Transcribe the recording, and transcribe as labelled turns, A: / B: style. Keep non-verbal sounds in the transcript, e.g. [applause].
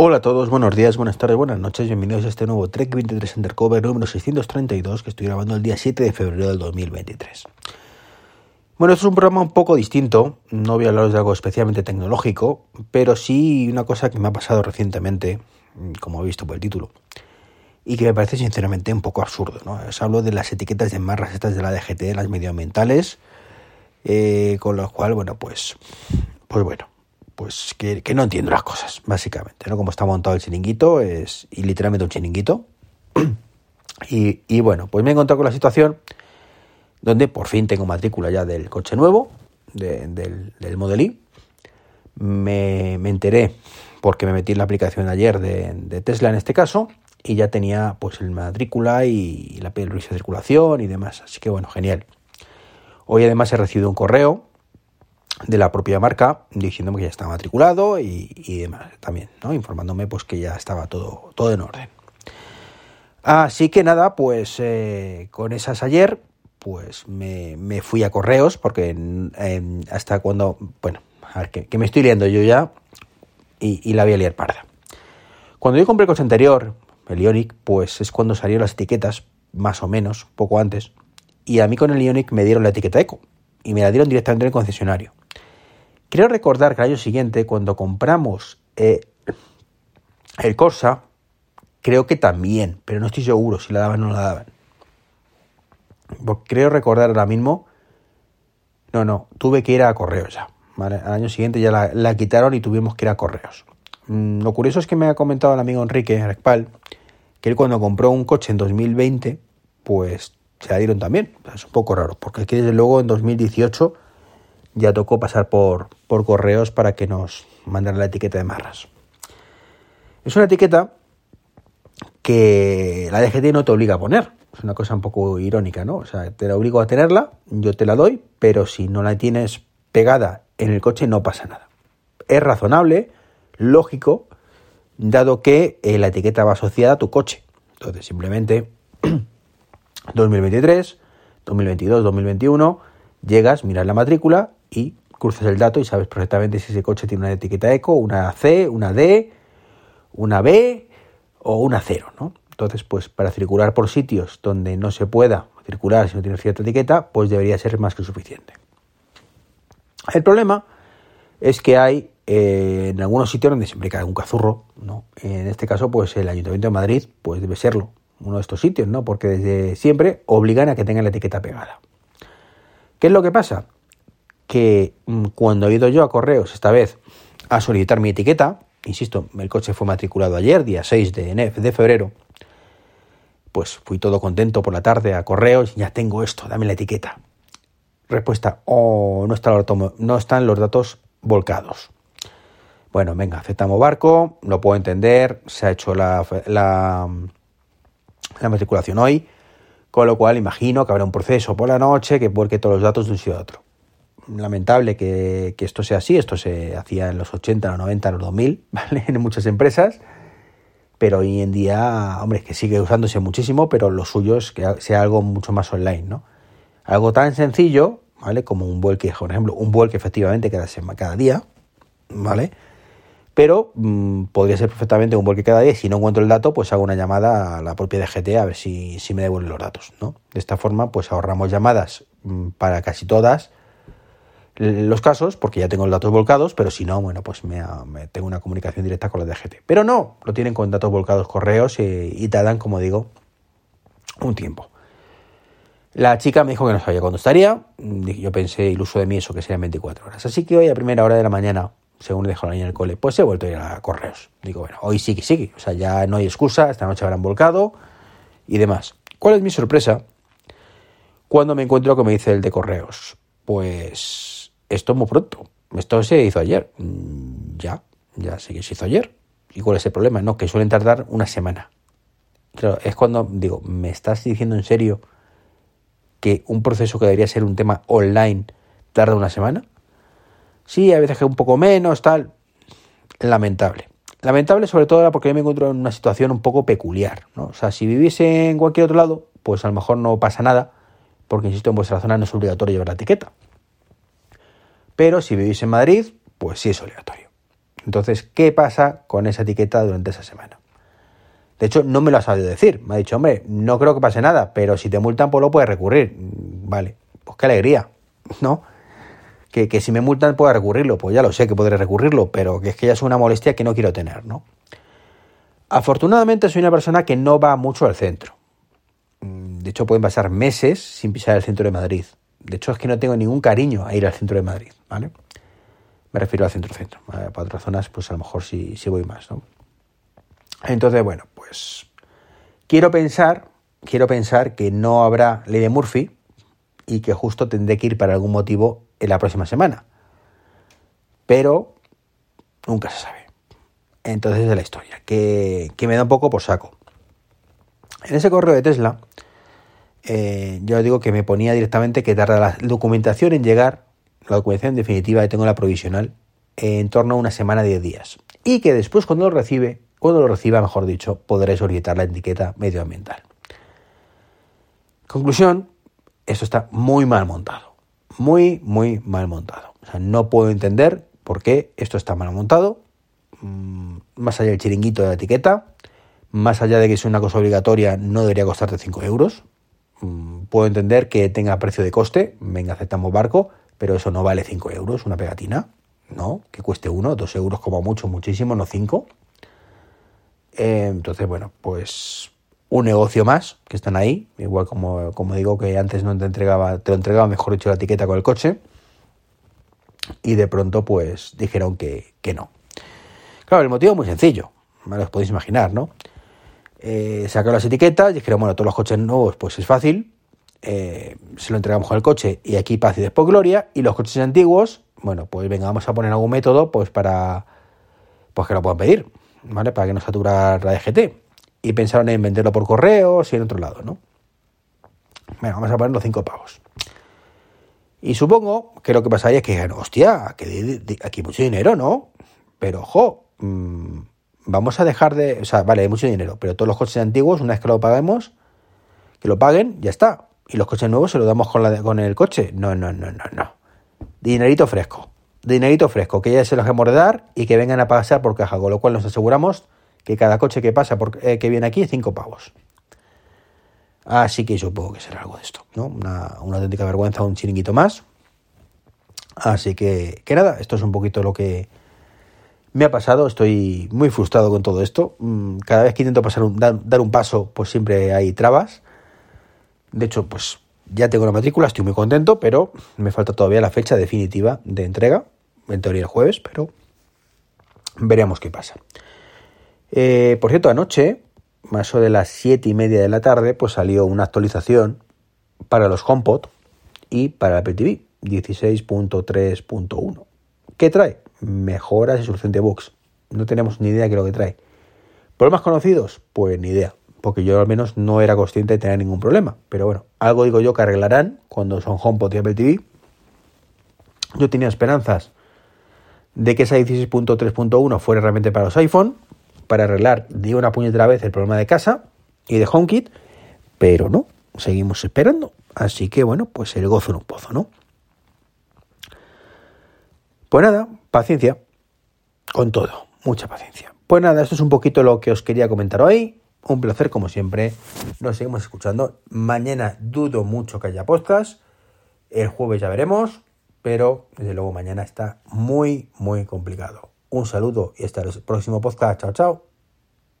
A: Hola a todos, buenos días, buenas tardes, buenas noches, bienvenidos a este nuevo Trek 23 Undercover número 632 que estoy grabando el día 7 de febrero del 2023. Bueno, esto es un programa un poco distinto, no voy a hablaros de algo especialmente tecnológico, pero sí una cosa que me ha pasado recientemente, como he visto por el título, y que me parece sinceramente un poco absurdo. ¿no? Os hablo de las etiquetas de marras estas de la DGT, las medioambientales, eh, con lo cual, bueno, pues, pues bueno, pues que, no entiendo las cosas, básicamente, ¿no? Como está montado el chiringuito, es y literalmente un chiringuito. [clears throat] y, bueno, pues me he encontrado con la situación donde por fin tengo matrícula ya del coche nuevo, del, del Model I. Me, enteré porque me metí en la aplicación ayer de, Tesla en este caso y ya tenía pues el matrícula y, la el de circulación y demás. Así que bueno, genial. Hoy además he recibido un correo de la propia marca diciéndome que ya estaba matriculado y, demás también, ¿no? informándome pues que ya estaba todo, todo en orden. Así que nada, pues eh, con esas ayer, pues me, fui a correos porque hasta cuando, bueno, a ver, que, me estoy liando yo ya y, la voy a liar parda. Cuando yo compré el coche anterior, el Ionic, pues es cuando salieron las etiquetas, más o menos, poco antes, y a mí con el Ionic me dieron la etiqueta Eco y me la dieron directamente en el concesionario. Quiero recordar que el año siguiente, cuando compramos eh, el Corsa, creo que también, pero no estoy seguro si la daban o no la daban. Porque creo recordar ahora mismo. No, no, tuve que ir a correos ya. Al año siguiente ya la, quitaron y tuvimos que ir a correos. Mm, lo curioso es que me ha comentado el amigo Enrique Respal que él cuando compró un coche en 2020, pues se la dieron también. Es un poco raro, porque es que desde luego en 2018 ya tocó pasar por, por correos para que nos mandaran la etiqueta de marras. Es una etiqueta que la DGT no te obliga a poner. Es una cosa un poco irónica, ¿no? O sea, te la obligo a tenerla, yo te la doy, pero si no la tienes pegada en el coche no pasa nada. Es razonable, lógico, dado que eh, la etiqueta va asociada a tu coche. Entonces, simplemente 2023, 2022, 2021, llegas, miras la matrícula y cruzas el dato y sabes perfectamente si ese coche tiene una etiqueta eco, una C, una D, una B o una 0, ¿no? Entonces, pues para circular por sitios donde no se pueda circular si no tiene cierta etiqueta, pues debería ser más que suficiente. El problema es que hay eh, en algunos sitios donde siempre cae un cazurro, ¿no? En este caso, pues el Ayuntamiento de Madrid, pues debe serlo, uno de estos sitios, ¿no? Porque desde siempre obligan a que tengan la etiqueta pegada. ¿Qué es lo que pasa? Que mm, cuando he ido yo a correos esta vez a solicitar mi etiqueta, insisto, el coche fue matriculado ayer, día 6 de, de febrero, pues fui todo contento por la tarde a correos, ya tengo esto, dame la etiqueta. Respuesta, oh, no, está no están los datos volcados. Bueno, venga, aceptamos barco, lo puedo entender, se ha hecho la, la, la matriculación hoy, con lo cual imagino que habrá un proceso por la noche que vuelque todos los datos de un sitio a otro lamentable que, esto sea así, esto se hacía en los 80, los 90, los 2000, [laughs] ¿vale? En muchas empresas, pero hoy en día, hombre, que sigue usándose muchísimo, pero lo suyo es que sea algo mucho más online, ¿no? Algo tan sencillo, ¿vale? Como un vuelque, por ejemplo, un vuelque efectivamente cada, cada día, ¿vale? Pero mm, podría ser perfectamente un vuelque cada día si no encuentro el dato, pues hago una llamada a la propia DGT a ver si, si me devuelven los datos, ¿no? De esta forma, pues ahorramos llamadas mm, para casi todas los casos, porque ya tengo los datos volcados, pero si no, bueno, pues me, tengo una comunicación directa con la DGT. Pero no, lo tienen con datos volcados correos y, te dan, como digo, un tiempo. La chica me dijo que no sabía cuándo estaría. Yo pensé, iluso de mí, eso que serían 24 horas. Así que hoy a primera hora de la mañana, según le dejo la niña en el cole, pues he vuelto a ir a correos. Digo, bueno, hoy sí que sí. O sea, ya no hay excusa, esta noche habrán volcado y demás. ¿Cuál es mi sorpresa? Cuando me encuentro que me dice el de correos. Pues esto muy pronto. Esto se hizo ayer. Mm, ya, ya sé que se hizo ayer. ¿Y cuál es el problema? No, que suelen tardar una semana. Claro, es cuando digo, ¿me estás diciendo en serio que un proceso que debería ser un tema online tarda una semana? Sí, a veces que un poco menos, tal. Lamentable. Lamentable sobre todo porque yo me encuentro en una situación un poco peculiar. ¿no? O sea, si viviese en cualquier otro lado, pues a lo mejor no pasa nada, porque insisto, en vuestra zona no es obligatorio llevar la etiqueta. Pero si vivís en Madrid, pues sí es obligatorio. Entonces, ¿qué pasa con esa etiqueta durante esa semana? De hecho, no me lo ha sabido decir. Me ha dicho, hombre, no creo que pase nada, pero si te multan, pues lo puedes recurrir. Vale, pues qué alegría, [laughs] ¿no? Que, que si me multan pueda recurrirlo, pues ya lo sé que podré recurrirlo, pero que es que ya es una molestia que no quiero tener, ¿no? Afortunadamente soy una persona que no va mucho al centro. Mm, de hecho, pueden pasar meses sin pisar el centro de Madrid. De hecho, es que no tengo ningún cariño a ir al centro de Madrid, ¿vale? Me refiero al centro-centro. Para otras zonas, pues a lo mejor sí, sí voy más, ¿no? Entonces, bueno, pues quiero pensar, quiero pensar que no habrá ley de Murphy y que justo tendré que ir para algún motivo en la próxima semana. Pero nunca se sabe. Entonces es la historia, que, me da un poco por saco. En ese correo de Tesla, eh, yo digo que me ponía directamente que tarda la documentación en llegar, la documentación definitiva, y tengo la provisional, en torno a una semana, de días. Y que después cuando lo recibe, cuando lo reciba, mejor dicho, podré solicitar la etiqueta medioambiental. Conclusión, esto está muy mal montado. Muy, muy mal montado. No puedo entender por qué esto está mal montado. Mm, más allá del chiringuito de la etiqueta, más allá de que es una cosa obligatoria, no debería costarte 5 euros. Mm, puedo entender que tenga precio de coste, venga, aceptamos barco, pero eso no vale 5 euros, una pegatina, ¿no? Que cueste 1, 2 euros como mucho, muchísimo, no 5. Eh, entonces, bueno, pues un negocio más que están ahí, igual como, como digo que antes no te entregaba, te lo entregaba, mejor dicho, la etiqueta con el coche, y de pronto pues dijeron que, que no. Claro, el motivo es muy sencillo, me lo podéis imaginar, ¿no? Eh, sacaron las etiquetas, dijeron, bueno, todos los coches nuevos, pues es fácil, eh, se lo entregamos con el coche y aquí paz y después gloria, y los coches antiguos, bueno, pues venga, vamos a poner algún método, pues para, pues que lo puedan pedir, ¿vale? Para que no saturar la DGT. Y pensaron en venderlo por correos y en otro lado, ¿no? Bueno, vamos a poner los cinco pavos. Y supongo que lo que pasaría es que, hostia, que aquí mucho dinero, ¿no? Pero, ojo, Mm, vamos a dejar de, o sea, vale, hay mucho dinero, pero todos los coches antiguos, una vez que lo paguemos, que lo paguen, ya está. Y los coches nuevos se los damos con, la, con el coche. No, no, no, no, no. Dinerito fresco. Dinerito fresco, que ya se los hemos de dar y que vengan a pasar por caja, con lo cual nos aseguramos que cada coche que pasa, por, eh, que viene aquí, cinco pavos. Así que supongo que será algo de esto, ¿no? Una, una auténtica vergüenza, un chiringuito más. Así que, que nada, esto es un poquito lo que, me ha pasado, estoy muy frustrado con todo esto. Mm, cada vez que intento pasar un, dar, un paso, pues siempre hay trabas. De hecho, pues ya tengo la matrícula, estoy muy contento, pero me falta todavía la fecha definitiva de entrega, en teoría el jueves, pero veremos qué pasa. Eh, por cierto, anoche, más o de las siete y media de la tarde, pues salió una actualización para los HomePod y para la Apple TV 16.3.1. ¿Qué trae? Mejoras y solución de bugs. No tenemos ni idea de qué es lo que trae. ¿Problemas conocidos? Pues ni idea, porque yo al menos no era consciente de tener ningún problema. Pero bueno, algo digo yo que arreglarán cuando son HomePod y Apple TV. Yo tenía esperanzas de que esa 16.3.1 fuera realmente para los iPhone, para arreglar de una puñetera vez el problema de casa y de HomeKit, pero no, seguimos esperando. Así que bueno, pues el gozo en un pozo, ¿no? Pues nada, paciencia con todo, mucha paciencia. Pues nada, esto es un poquito lo que os quería comentar hoy. Un placer como siempre. Nos seguimos escuchando. Mañana dudo mucho que haya postas. El jueves ya veremos. Pero desde luego mañana está muy, muy complicado. Un saludo y hasta el próximo podcast. Chao, chao.